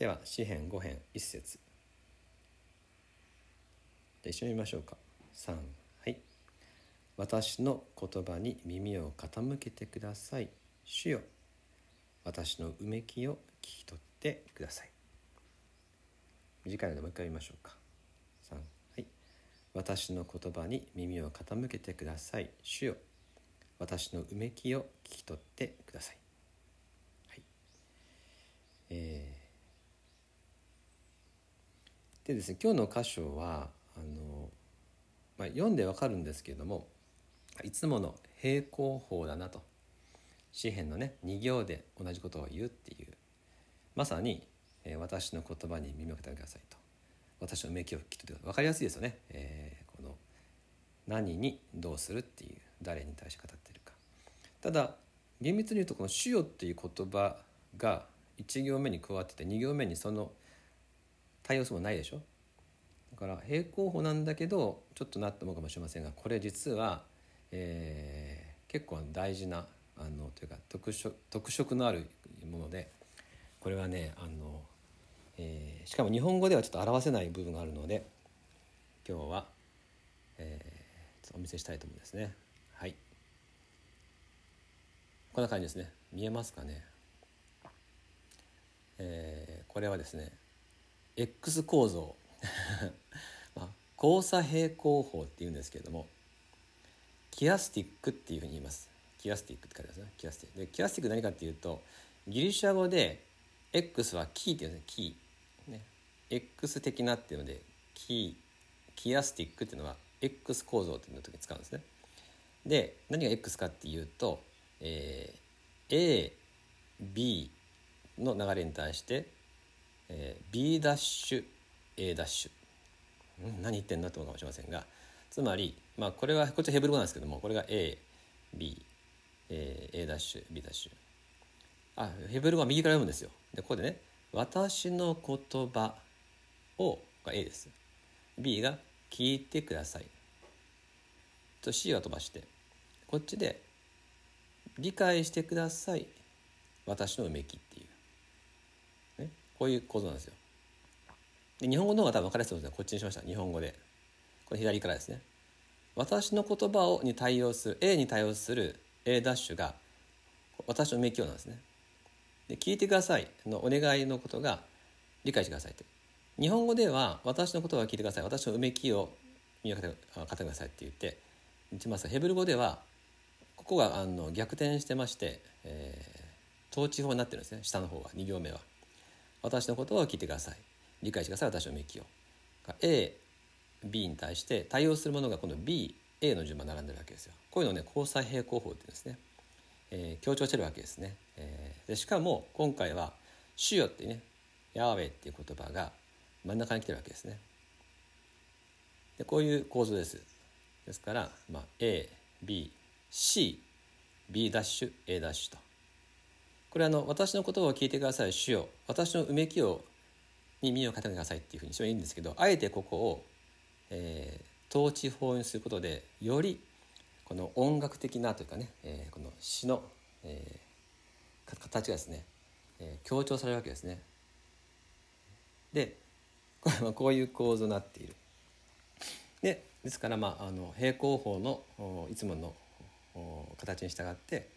では詩編5編1節。で一緒に見ましょうか。3はい。私の言葉に耳を傾けてください。主よ私のうめきを聞き取ってください。短いのでもう一回見ましょうか。3はい。私の言葉に耳を傾けてください。主よ私のうめきを聞き取ってくださいはいえー、でですね今日の箇所はあの、まあ、読んでわかるんですけれどもいつもの平行法だなと。詩篇のね2行で同じことを言うっていう。まさに、えー、私の言葉に耳を傾けてくださいと。私のうめきを聞き取って分かりやすいですよね、えー、この何にどうするっていう誰に対して語ってるか。ただ厳密に言うとこの「主よ」っていう言葉が1行目に加わってて2行目にその対応するもないでしょ？だから平行法なんだけどちょっとなって思うかもしれませんがこれ実は、えー、結構大事なあのというか特色特色のあるものでこれはねあの、えー、しかも日本語ではちょっと表せない部分があるので今日は、えー、お見せしたいと思うんですね。はい。こんな感じですね。見えますかね、えー、これはですね X 構造。まあ、交差平行法っていうんですけれどもキアスティックっていうふうに言います。キアスティックって書いてますね。キアスティック。でキアスティック何かっていうとギリシャ語で X はキーっていうんですね。キー。ね。X 的なっていうのでキーキアスティックっていうのは X 構造っていうの時に使うんですね。で何が X かっていうと、えー、AB の流れに対して、えー、B ダッシュ。A ダッシュ、何言ってんだと思うかもしれませんが。つまり、まあ、これはこっちヘブル語なんですけどもこれが AB、えー、A ダッシュ B ダッシュ。あヘブル語は右から読むんですよ。でここでね「私の言葉を」が A です。B が「聞いてください」と C は飛ばしてこっちで「理解してください。私のうめき」っていう、こういう構造なんですよ。で日本語の方が多分分かりやすいと思うのでこっちにしました。日本語で。これ左からですね。私の言葉をに対応する A に対応する A ダッシュが私の名教なんですね。で聞いてください。のお願いのことが理解してくださいって。日本語では私の言葉を聞いてください。私のうめきを見分けてくださいって言って言ってます。ヘブル語ではここがあの逆転してまして、えー、統治法になってるんですね。下の方は。2行目は。私の言葉を聞いてください。理解してください私のメキを。A B に対して対応するものがこの B A の順番並んでるわけですよ。こういうのをね交際平行法っていうんですね、えー、強調してるわけですね、えー、でしかも今回は「主よ」ってね「ヤーウェイ」っていう言葉が真ん中に来てるわけですね。でこういう構造です。ですから、まあ、ABCB ダッシュ A ダッシュと。これあの私の言葉を聞いてください主よ私のうめきをに耳を傾けてくださいっていうふうにしてもいいんですけどあえてここを、えー、統治法にすることでよりこの音楽的なというかね、えー、この詩の、えー、形がですね、えー、強調されるわけですね。でこれはこういう構造になっている。でですから、まあ、あの平行法のいつもの形に従って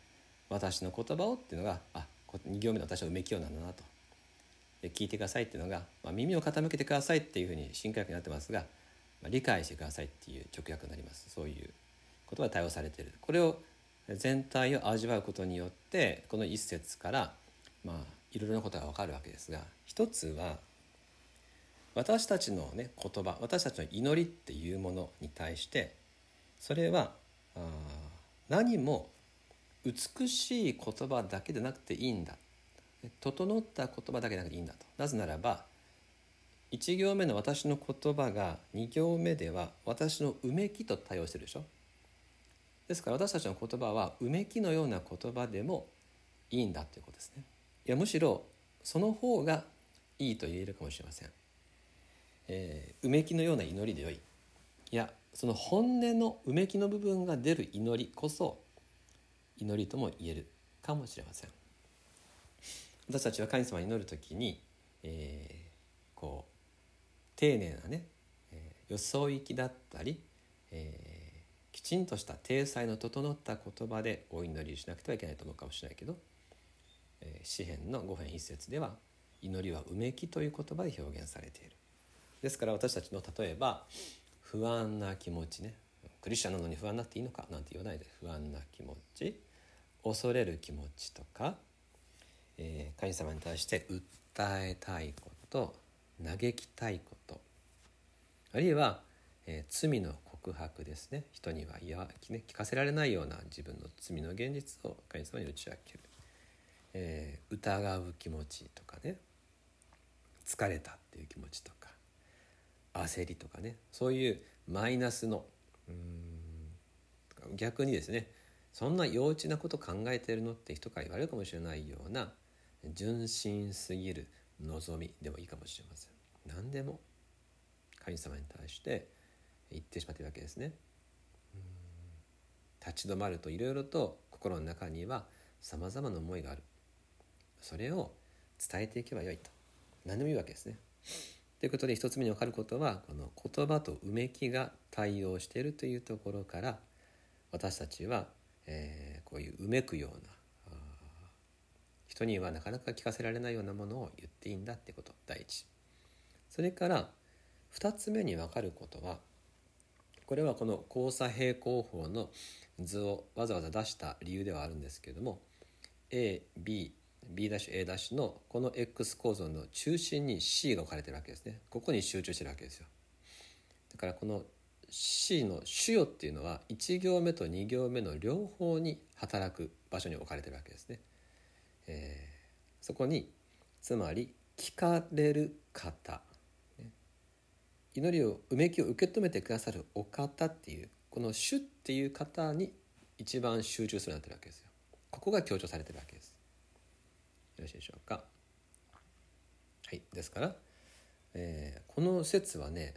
私の言葉をっていうのがあ2行目の私はうめきようなんだなと。聞いてくださいっていうのが、まあ、耳を傾けてくださいっていうふうに新科学になってますが、まあ、理解してくださいっていう直訳になります。そういうことが対応されてる。これを全体を味わうことによってこの一節からまあいろいろなことが分かるわけですが一つは私たちのね言葉私たちの祈りっていうものに対してそれはあ何も美しい言葉だけでなくていいんだ。整った言葉だけでなくていいんだと。なぜならば1行目の私の言葉が2行目では私のうめきと対応してるでしょ。ですから私たちの言葉はうめきのような言葉でもいいんだということですね。いやむしろその方がいいと言えるかもしれません、えー、うめきのような祈りでよい。いやその本音のうめきの部分が出る祈りこそ祈りとも言えるかもしれません私たちは神様に祈る時に、えー、こう丁寧なね、えー、よそ行きだったり、えー、きちんとした体裁の整った言葉でお祈りしなくてはいけないと思うかもしれないけど、えー、詩篇の5編一節では祈りはうめきという言葉で表現されている。ですから私たちの例えば不安な気持ちねクリスチャンなのに不安になっていいのかなんて言わないで不安な気持ち恐れる気持ちとか、えー、神様に対して訴えたいこと嘆きたいことあるいは、えー、罪の告白ですね。人には言わ、ね、聞かせられないような自分の罪の現実を神様に打ち明ける、えー、疑う気持ちとかね。疲れたっていう気持ちとか焦りとかね。そういうマイナスのうん逆にですねそんな幼稚なこと考えてるのって人から言われるかもしれないような純真すぎる望みでもいいかもしれません。何でも。神様に対して言ってしまっているわけですね。立ち止まるといろいろと心の中にはさまざまな思いがある。それを伝えていけばよいと。何でもいいわけですね。ということで一つ目に分かることはこの言葉とうめきが対応しているというところから私たちは、えー、こういううめくような人にはなかなか聞かせられないようなものを言っていいんだってこと第一。それから2つ目に分かることはこれはこの交差平行法の図をわざわざ出した理由ではあるんですけれども AB B'A' のこの X 構造の中心に C が置かれてるわけですね。ここに集中してるわけですよ。だからこの C の主与っていうのは1行目と2行目の両方に働く場所に置かれてるわけですね、えー、そこにつまり聞かれる方、ね、祈りをうめきを受け止めてくださるお方っていうこの主っていう方に一番集中するようになってるわけですよ。ここが強調されてるわけです。よろしいでしょうか。はい、ですから、えー、この説はね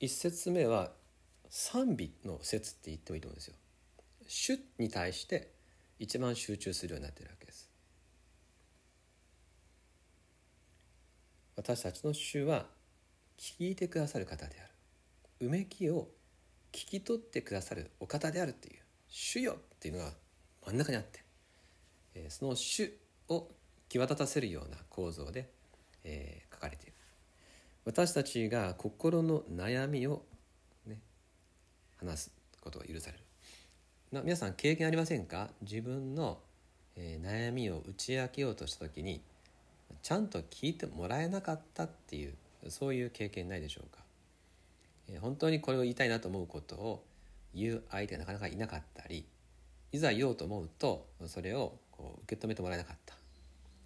一節目は賛美の説って言ってもいいと思うんですよ。主に対して一番集中するようになっているわけです。私たちの主は聞いてくださる方である。うめきを聞き取ってくださるお方であるっていう主よっていうのが真ん中にあって、えー、その主を際立たせるような構造で、えー、書かれている私たちが心の悩みを、話すことが許される。な皆さん経験ありませんか？自分の、えー、悩みを打ち明けようとした時にちゃんと聞いてもらえなかったっていうそういう経験ないでしょうか、えー、本当にこれを言いたいなと思うことを言う相手がなかなかいなかったりいざ言おうと思うとそれをこう受け止めてもらえなかった。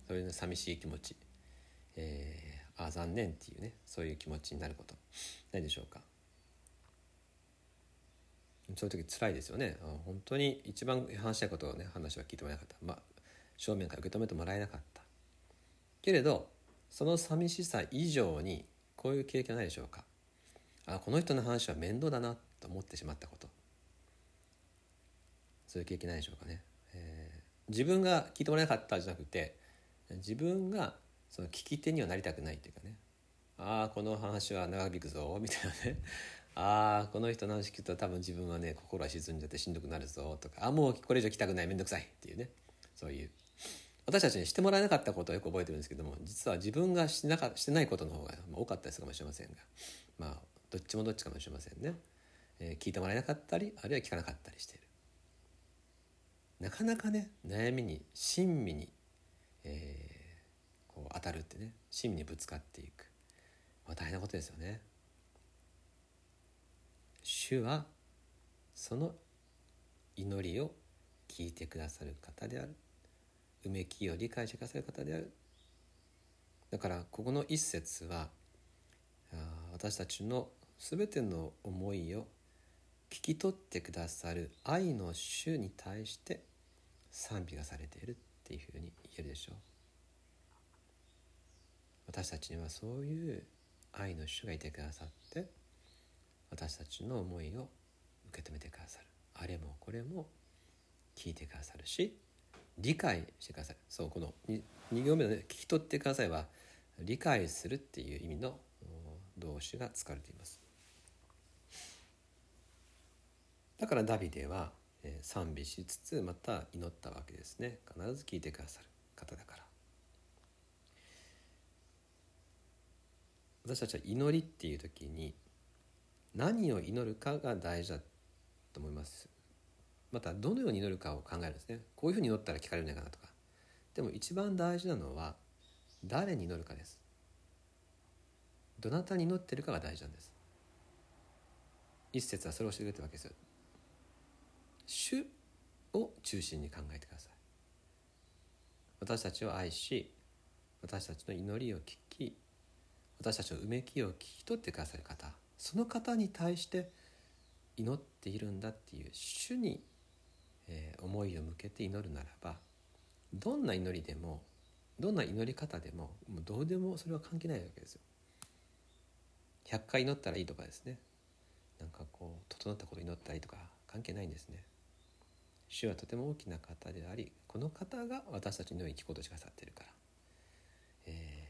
そういう寂しい気持ち、えー、ああ残念っていうねそういう気持ちになること。ないでしょうか？そういう時辛いですよね。本当に一番話したいことをね話は聞いてもらえなかった。まあ正面から受け止めてもらえなかった。けれどその寂しさ以上にこういう経験ないでしょうか。あこの人の話は面倒だなと思ってしまったこと。そういう経験ないでしょうかね、えー、自分が聞いてもらえなかったじゃなくて自分がその聞き手にはなりたくないっていうかね。ああこの話は長引くぞみたいなね。ああこの人の話聞くと多分自分はね心が沈んじゃってしんどくなるぞとかあもうこれ以上来たくない面倒くさいっていうね。そういう。私たちにしてもらえなかったことをよく覚えてるんですけども実は自分がしてなかしてないことの方が多かったりするかもしれませんがまあどっちもどっちかもしれませんね、えー、聞いてもらえなかったりあるいは聞かなかったりしている。なかなかね悩みに親身にえー、こう当たるってね真にぶつかっていく、まあ、大変なことですよね。主はその祈りを聞いてくださる方である。うめきを理解してくださる方である。だからここの一節は私たちの全ての思いを聞き取ってくださる愛の主に対して賛美がされているっていうふうに言えるでしょう。私たちにはそういう愛の主がいてくださって私たちの思いを受け止めてくださる。あれもこれも聞いてくださるし理解してくださる。そうこの 2, 2行目のね「聞き取ってくださいは」理解するっていう意味の動詞が使われています。だからダビデは賛美しつつまた祈ったわけですね。必ず聞いてくださる。方だから。私たちは祈りっていう時に何を祈るかが大事だと思います。またどのように祈るかを考えるんですね。こういうふうに祈ったら聞かれるんじゃないかなとか。でも一番大事なのは誰に祈るかです。どなたに祈ってるかが大事なんです。一節はそれを教えてくれてるわけです主を中心に考えてください。私たちを愛し私たちの祈りを聞き私たちのうめきを聞き取ってくださる方。その方に対して祈っているんだっていう主に、え、思いを向けて祈るならばどんな祈りでもどんな祈り方でももうどうでもそれは関係ないわけですよ。100回祈ったらいいとかですねなんかこう整ったこと祈ったりとか関係ないんですね。主はとても大きな方でありこの方が私たちの生きことしかさっているから、え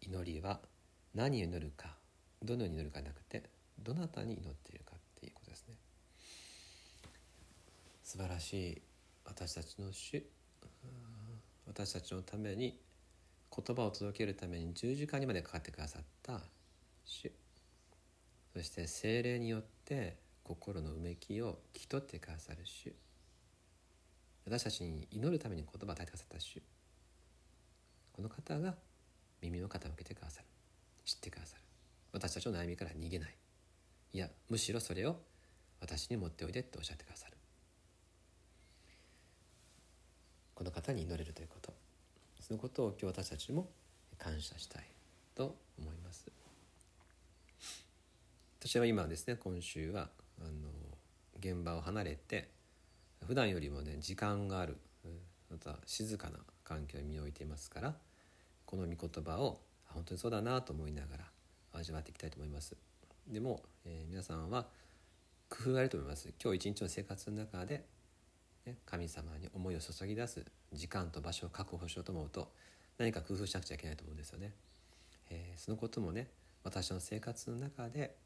ー、祈りは何を祈るかどのように祈るかなくてどなたに祈っているかっていうことですね。素晴らしい私たちの主私たちのために言葉を届けるために十字架にまでかかってくださった主。そして精霊によって心のうめきを聞き取ってくださる主。私たちに祈るために言葉を与えてくださった主。この方が耳を傾けてくださる。知ってくださる。私たちの悩みから逃げない。いやむしろそれを私に持っておいでっておっしゃってくださる。この方に祈れるということ。そのことを今日私たちも感謝したいと思います。私は今ですね今週はあの現場を離れて普段よりもね時間があるまた静かな環境に身を置いていますからこの御言葉を本当にそうだなと思いながら味わっていきたいと思います。でも、えー、皆さんは工夫があると思います。今日一日の生活の中でね、神様に思いを注ぎ出す時間と場所を確保しようと思うと何か工夫しなくちゃいけないと思うんですよね。えー、そのこともね私の生活の中で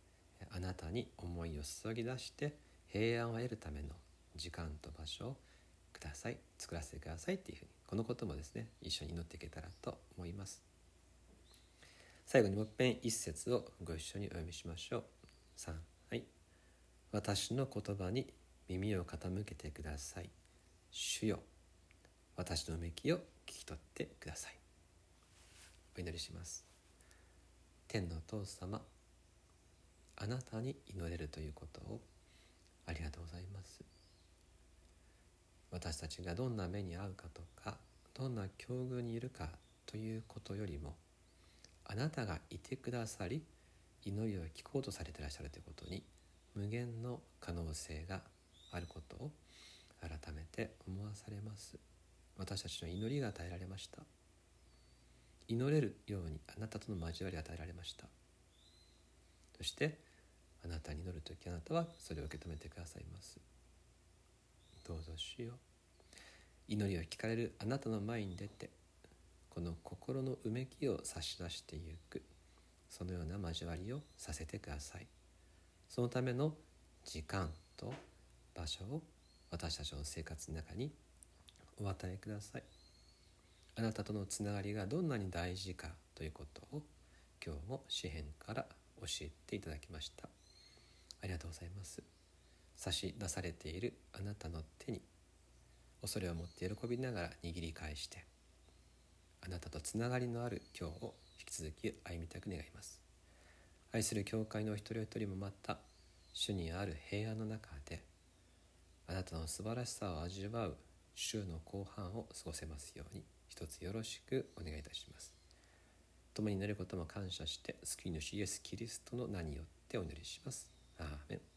あなたに思いを注ぎ出して平安を得るための時間と場所をください作らせてくださいっていうふうにこのこともですね一緒に祈っていけたらと思います。最後にもっぺん一節をご一緒にお読みしましょう。3はい。私の言葉に耳を傾けてください。主よ。私のめきを聞き取ってください。お祈りします。天のお父様あなたに祈れるということをありがとうございます。私たちがどんな目に遭うかとかどんな境遇にいるかということよりもあなたがいてくださり祈りを聞こうとされていらっしゃるということに無限の可能性があることを改めて思わされます。私たちの祈りが与えられました。祈れるようにあなたとの交わりが与えられました。そしてあなたに祈る時あなたはそれを受け止めてくださいます。どうぞしよう。祈りを聞かれるあなたの前に出てこの心のうめきを差し出していく。そのような交わりをさせてください。そのための時間と場所を私たちの生活の中にお与えください。あなたとのつながりがどんなに大事かということを今日も詩篇から教えていただきました。ありがとうございます。差し出されているあなたの手に恐れを持って喜びながら握り返してあなたとつながりのある今日を引き続き歩みたく願います。愛する教会のお一人お一人もまた主にある平安の中であなたの素晴らしさを味わう週の後半を過ごせますように一つよろしくお願いいたします。共になることも感謝して救い主イエス・キリストの名によってお祈りします。アーメン。